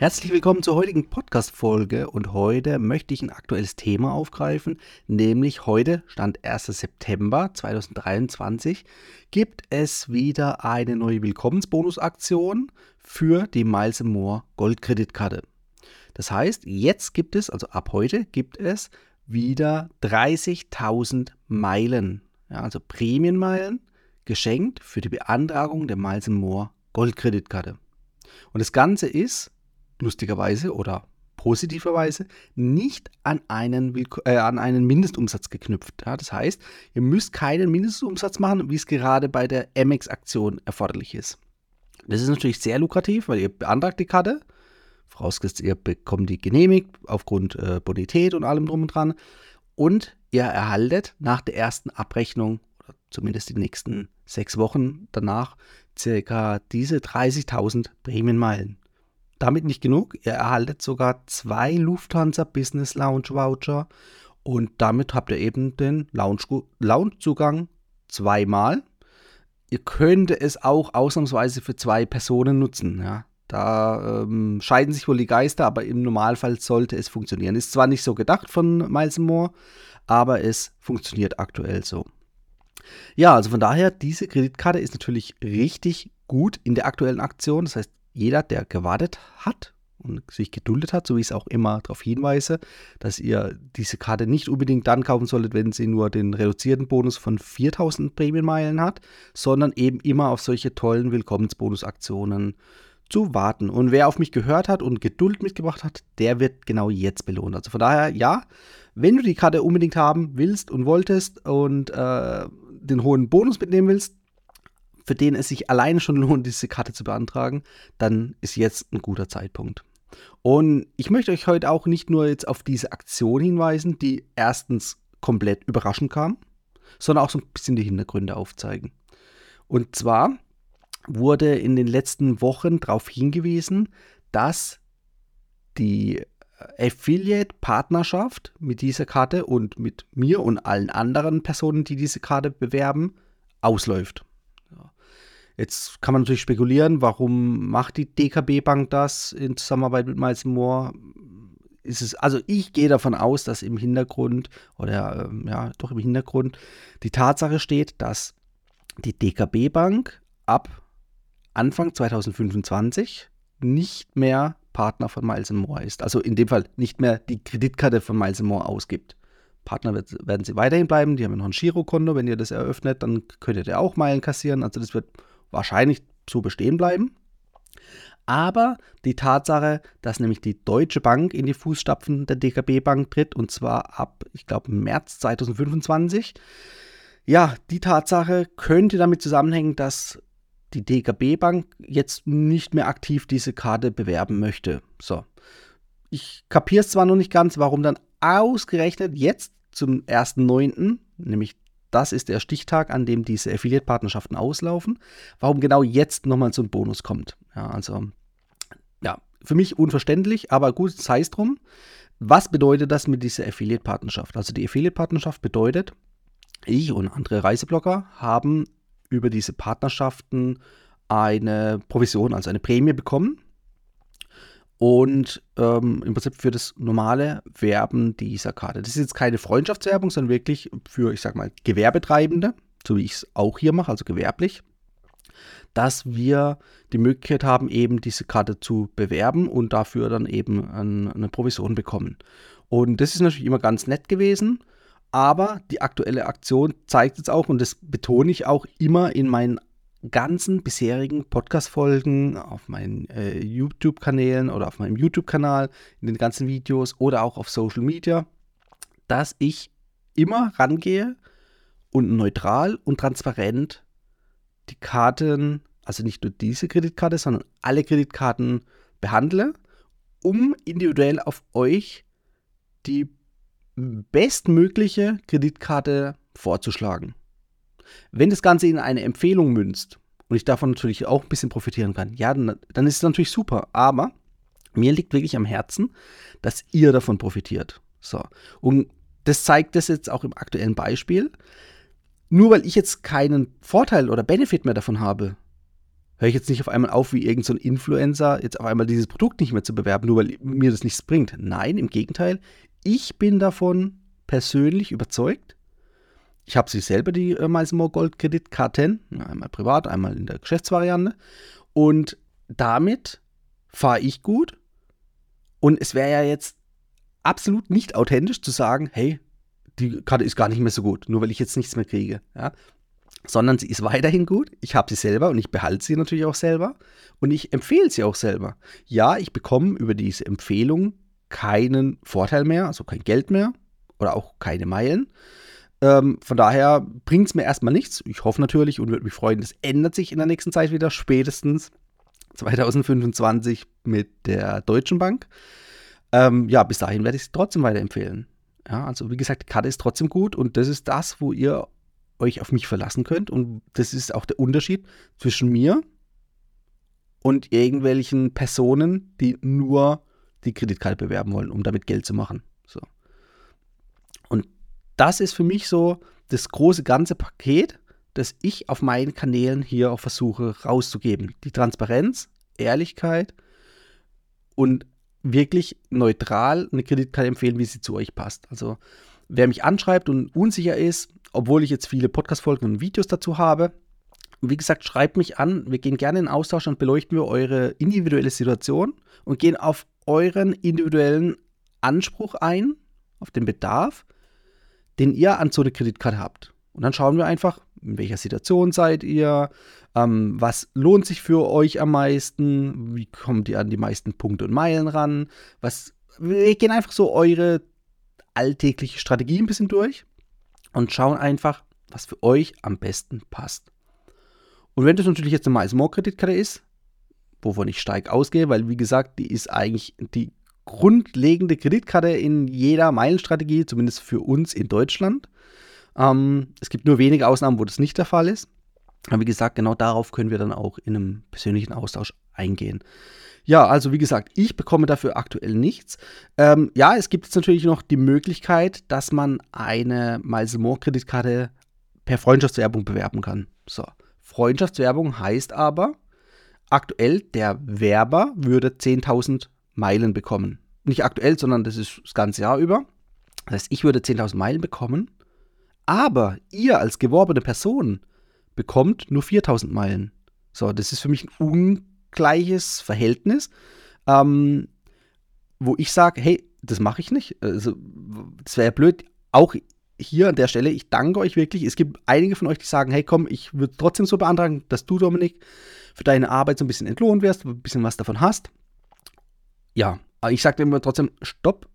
Herzlich willkommen zur heutigen Podcast-Folge und heute möchte ich ein aktuelles Thema aufgreifen, nämlich heute, Stand 1. September 2023, gibt es wieder eine neue Willkommensbonusaktion für die Miles More Goldkreditkarte. Das heißt, jetzt gibt es, also ab heute gibt es wieder 30.000 Meilen, ja, also Prämienmeilen, geschenkt für die Beantragung der Miles More Goldkreditkarte. Und das Ganze ist lustigerweise oder positiverweise nicht an einen, äh, an einen Mindestumsatz geknüpft. Ja, das heißt, ihr müsst keinen Mindestumsatz machen, wie es gerade bei der MX-Aktion erforderlich ist. Das ist natürlich sehr lukrativ, weil ihr beantragt die Karte, vorausgesetzt ihr bekommt die genehmigt aufgrund äh, Bonität und allem drum und dran und ihr erhaltet nach der ersten Abrechnung oder zumindest die nächsten sechs Wochen danach circa diese 30.000 Prämienmeilen. Damit nicht genug, ihr erhaltet sogar zwei Lufthansa Business Lounge Voucher und damit habt ihr eben den Loungezugang zweimal. Ihr könnt es auch ausnahmsweise für zwei Personen nutzen. Ja. Da ähm, scheiden sich wohl die Geister, aber im Normalfall sollte es funktionieren. Ist zwar nicht so gedacht von Miles Moore, aber es funktioniert aktuell so. Ja, also von daher, diese Kreditkarte ist natürlich richtig gut in der aktuellen Aktion. Das heißt, jeder, der gewartet hat und sich geduldet hat, so wie ich es auch immer darauf hinweise, dass ihr diese Karte nicht unbedingt dann kaufen solltet, wenn sie nur den reduzierten Bonus von 4000 Prämienmeilen hat, sondern eben immer auf solche tollen Willkommensbonusaktionen zu warten. Und wer auf mich gehört hat und Geduld mitgebracht hat, der wird genau jetzt belohnt. Also von daher, ja, wenn du die Karte unbedingt haben willst und wolltest und äh, den hohen Bonus mitnehmen willst, für den es sich alleine schon lohnt, diese Karte zu beantragen, dann ist jetzt ein guter Zeitpunkt. Und ich möchte euch heute auch nicht nur jetzt auf diese Aktion hinweisen, die erstens komplett überraschend kam, sondern auch so ein bisschen die Hintergründe aufzeigen. Und zwar wurde in den letzten Wochen darauf hingewiesen, dass die Affiliate-Partnerschaft mit dieser Karte und mit mir und allen anderen Personen, die diese Karte bewerben, ausläuft. Jetzt kann man natürlich spekulieren, warum macht die DKB Bank das in Zusammenarbeit mit Miles Moore? Ist es, also ich gehe davon aus, dass im Hintergrund oder ähm, ja, doch im Hintergrund die Tatsache steht, dass die DKB Bank ab Anfang 2025 nicht mehr Partner von Miles Moore ist. Also in dem Fall nicht mehr die Kreditkarte von Miles Moore ausgibt. Partner wird, werden sie weiterhin bleiben. Die haben ja noch ein Girokonto. Wenn ihr das eröffnet, dann könntet ihr auch Meilen kassieren. Also das wird wahrscheinlich so bestehen bleiben. Aber die Tatsache, dass nämlich die Deutsche Bank in die Fußstapfen der DKB Bank tritt, und zwar ab, ich glaube, März 2025, ja, die Tatsache könnte damit zusammenhängen, dass die DKB Bank jetzt nicht mehr aktiv diese Karte bewerben möchte. So. Ich kapiere es zwar noch nicht ganz, warum dann ausgerechnet jetzt zum 1.9., nämlich das ist der Stichtag, an dem diese Affiliate-Partnerschaften auslaufen. Warum genau jetzt nochmal so ein Bonus kommt. Ja, also, ja, für mich unverständlich, aber gut, sei es drum. Was bedeutet das mit dieser Affiliate-Partnerschaft? Also die Affiliate-Partnerschaft bedeutet, ich und andere Reiseblogger haben über diese Partnerschaften eine Provision, also eine Prämie bekommen und ähm, im Prinzip für das normale Werben dieser Karte. Das ist jetzt keine Freundschaftswerbung, sondern wirklich für, ich sag mal, Gewerbetreibende, so wie ich es auch hier mache, also gewerblich, dass wir die Möglichkeit haben, eben diese Karte zu bewerben und dafür dann eben eine Provision bekommen. Und das ist natürlich immer ganz nett gewesen. Aber die aktuelle Aktion zeigt jetzt auch, und das betone ich auch immer in meinen ganzen bisherigen Podcast-Folgen auf meinen äh, YouTube-Kanälen oder auf meinem YouTube-Kanal, in den ganzen Videos oder auch auf Social Media, dass ich immer rangehe und neutral und transparent die Karten, also nicht nur diese Kreditkarte, sondern alle Kreditkarten behandle, um individuell auf euch die bestmögliche Kreditkarte vorzuschlagen. Wenn das Ganze in eine Empfehlung münzt und ich davon natürlich auch ein bisschen profitieren kann, ja, dann, dann ist es natürlich super. Aber mir liegt wirklich am Herzen, dass ihr davon profitiert. So. Und das zeigt das jetzt auch im aktuellen Beispiel. Nur weil ich jetzt keinen Vorteil oder Benefit mehr davon habe, höre ich jetzt nicht auf einmal auf, wie irgendein so Influencer jetzt auf einmal dieses Produkt nicht mehr zu bewerben, nur weil mir das nichts bringt. Nein, im Gegenteil. Ich bin davon persönlich überzeugt. Ich habe sie selber, die äh, Miles More Gold Kreditkarten, einmal privat, einmal in der Geschäftsvariante. Und damit fahre ich gut. Und es wäre ja jetzt absolut nicht authentisch zu sagen, hey, die Karte ist gar nicht mehr so gut, nur weil ich jetzt nichts mehr kriege. Ja? Sondern sie ist weiterhin gut. Ich habe sie selber und ich behalte sie natürlich auch selber. Und ich empfehle sie auch selber. Ja, ich bekomme über diese Empfehlung keinen Vorteil mehr, also kein Geld mehr oder auch keine Meilen. Ähm, von daher bringt es mir erstmal nichts. Ich hoffe natürlich und würde mich freuen, das ändert sich in der nächsten Zeit wieder, spätestens 2025 mit der Deutschen Bank. Ähm, ja, bis dahin werde ich es trotzdem weiterempfehlen. Ja, also wie gesagt, die Karte ist trotzdem gut und das ist das, wo ihr euch auf mich verlassen könnt. Und das ist auch der Unterschied zwischen mir und irgendwelchen Personen, die nur die Kreditkarte bewerben wollen, um damit Geld zu machen. So. Das ist für mich so das große ganze Paket, das ich auf meinen Kanälen hier auch versuche rauszugeben. Die Transparenz, Ehrlichkeit und wirklich neutral eine Kreditkarte empfehlen, wie sie zu euch passt. Also wer mich anschreibt und unsicher ist, obwohl ich jetzt viele Podcast-Folgen und Videos dazu habe, wie gesagt, schreibt mich an. Wir gehen gerne in Austausch und beleuchten wir eure individuelle Situation und gehen auf euren individuellen Anspruch ein, auf den Bedarf, den ihr an so eine Kreditkarte habt. Und dann schauen wir einfach, in welcher Situation seid ihr, ähm, was lohnt sich für euch am meisten, wie kommt ihr an die meisten Punkte und Meilen ran, was, wir gehen einfach so eure alltägliche Strategie ein bisschen durch und schauen einfach, was für euch am besten passt. Und wenn das natürlich jetzt eine MySmore-Kreditkarte ist, wovon ich stark ausgehe, weil wie gesagt, die ist eigentlich die grundlegende Kreditkarte in jeder Meilenstrategie, zumindest für uns in Deutschland. Ähm, es gibt nur wenige Ausnahmen, wo das nicht der Fall ist. Aber wie gesagt, genau darauf können wir dann auch in einem persönlichen Austausch eingehen. Ja, also wie gesagt, ich bekomme dafür aktuell nichts. Ähm, ja, es gibt jetzt natürlich noch die Möglichkeit, dass man eine Miles More Kreditkarte per Freundschaftswerbung bewerben kann. So, Freundschaftswerbung heißt aber, aktuell der Werber würde 10.000 Meilen bekommen. Nicht aktuell, sondern das ist das ganze Jahr über. Das heißt, ich würde 10.000 Meilen bekommen, aber ihr als geworbene Person bekommt nur 4.000 Meilen. So, das ist für mich ein ungleiches Verhältnis, ähm, wo ich sage, hey, das mache ich nicht. Also, das wäre ja blöd. Auch hier an der Stelle, ich danke euch wirklich. Es gibt einige von euch, die sagen, hey, komm, ich würde trotzdem so beantragen, dass du, Dominik, für deine Arbeit so ein bisschen entlohnt wirst, ein bisschen was davon hast. Ja, ich sage immer trotzdem, stopp.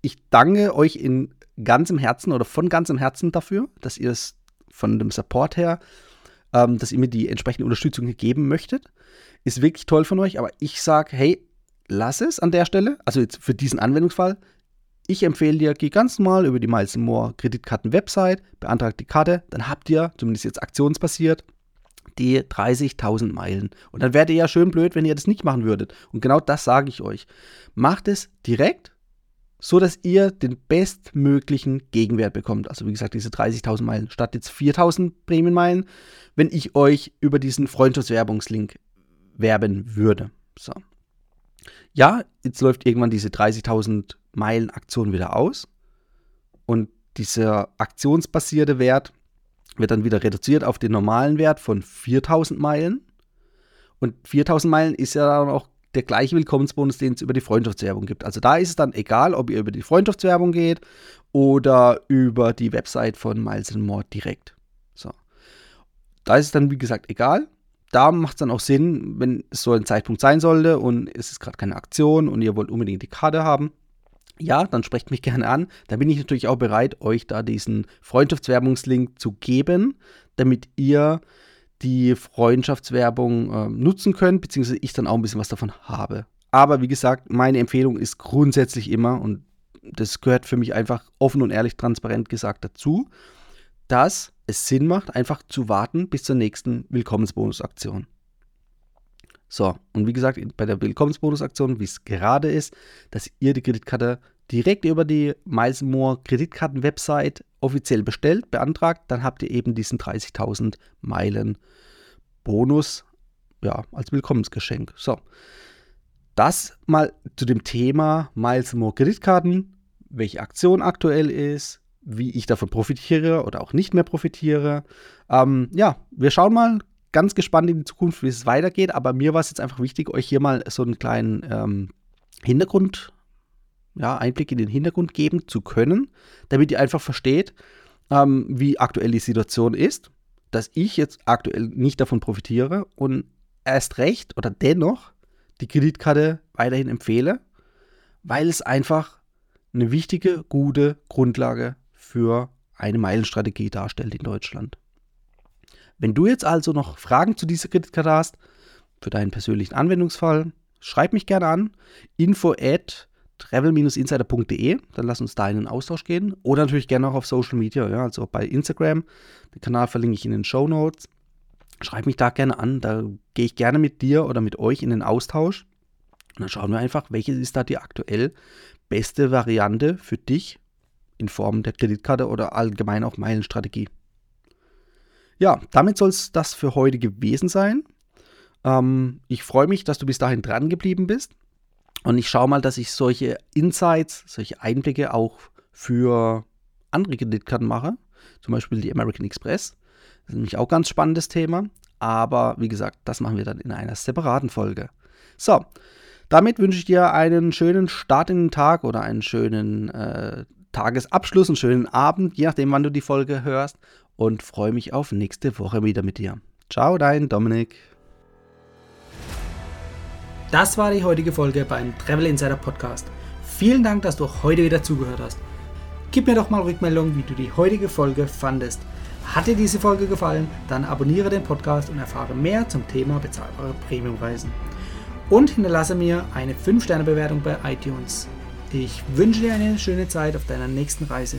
Ich danke euch in ganzem Herzen oder von ganzem Herzen dafür, dass ihr es von dem Support her, ähm, dass ihr mir die entsprechende Unterstützung geben möchtet. Ist wirklich toll von euch, aber ich sage, hey, lass es an der Stelle, also jetzt für diesen Anwendungsfall. Ich empfehle dir, geh ganz normal über die Miles More Kreditkarten-Website, beantragt die Karte, dann habt ihr, zumindest jetzt aktionsbasiert, die 30.000 Meilen. Und dann wäre ihr ja schön blöd, wenn ihr das nicht machen würdet. Und genau das sage ich euch. Macht es direkt, so dass ihr den bestmöglichen Gegenwert bekommt. Also wie gesagt, diese 30.000 Meilen statt jetzt 4.000 Prämienmeilen, wenn ich euch über diesen Freundschaftswerbungslink werben würde. So. Ja, jetzt läuft irgendwann diese 30.000 Meilen Aktion wieder aus und dieser aktionsbasierte Wert wird dann wieder reduziert auf den normalen Wert von 4000 Meilen. Und 4000 Meilen ist ja dann auch der gleiche Willkommensbonus, den es über die Freundschaftswerbung gibt. Also da ist es dann egal, ob ihr über die Freundschaftswerbung geht oder über die Website von Miles More direkt. So. Da ist es dann, wie gesagt, egal da macht es dann auch Sinn, wenn es so ein Zeitpunkt sein sollte und es ist gerade keine Aktion und ihr wollt unbedingt die Karte haben. Ja, dann sprecht mich gerne an. Da bin ich natürlich auch bereit, euch da diesen Freundschaftswerbungslink zu geben, damit ihr die Freundschaftswerbung äh, nutzen könnt, beziehungsweise ich dann auch ein bisschen was davon habe. Aber wie gesagt, meine Empfehlung ist grundsätzlich immer, und das gehört für mich einfach offen und ehrlich transparent gesagt dazu, dass es Sinn macht, einfach zu warten bis zur nächsten Willkommensbonusaktion. So, und wie gesagt, bei der Willkommensbonusaktion, wie es gerade ist, dass ihr die Kreditkarte direkt über die Miles More Kreditkarten-Website offiziell bestellt, beantragt, dann habt ihr eben diesen 30.000 Meilen Bonus ja, als Willkommensgeschenk. So, das mal zu dem Thema Miles More Kreditkarten, welche Aktion aktuell ist, wie ich davon profitiere oder auch nicht mehr profitiere. Ähm, ja, wir schauen mal ganz gespannt in die Zukunft, wie es weitergeht. Aber mir war es jetzt einfach wichtig, euch hier mal so einen kleinen ähm, Hintergrund, ja, Einblick in den Hintergrund geben zu können, damit ihr einfach versteht, ähm, wie aktuell die Situation ist, dass ich jetzt aktuell nicht davon profitiere und erst recht oder dennoch die Kreditkarte weiterhin empfehle, weil es einfach eine wichtige, gute Grundlage für eine Meilenstrategie darstellt in Deutschland. Wenn du jetzt also noch Fragen zu dieser Kreditkarte hast, für deinen persönlichen Anwendungsfall, schreib mich gerne an. info at travel-insider.de, dann lass uns da in den Austausch gehen. Oder natürlich gerne auch auf Social Media, ja, also bei Instagram. Den Kanal verlinke ich in den Show Notes. Schreib mich da gerne an, da gehe ich gerne mit dir oder mit euch in den Austausch. Und dann schauen wir einfach, welche ist da die aktuell beste Variante für dich in Form der Kreditkarte oder allgemein auch Meilenstrategie. Ja, damit soll es das für heute gewesen sein. Ähm, ich freue mich, dass du bis dahin dran geblieben bist. Und ich schaue mal, dass ich solche Insights, solche Einblicke auch für andere Kreditkarten mache. Zum Beispiel die American Express. Das ist nämlich auch ein ganz spannendes Thema. Aber wie gesagt, das machen wir dann in einer separaten Folge. So, damit wünsche ich dir einen schönen Start in den Tag oder einen schönen äh, Tagesabschluss, einen schönen Abend, je nachdem, wann du die Folge hörst. Und freue mich auf nächste Woche wieder mit dir. Ciao, dein Dominik. Das war die heutige Folge beim Travel Insider Podcast. Vielen Dank, dass du heute wieder zugehört hast. Gib mir doch mal Rückmeldung, wie du die heutige Folge fandest. Hat dir diese Folge gefallen, dann abonniere den Podcast und erfahre mehr zum Thema bezahlbare Premiumreisen. Und hinterlasse mir eine 5-Sterne-Bewertung bei iTunes. Ich wünsche dir eine schöne Zeit auf deiner nächsten Reise.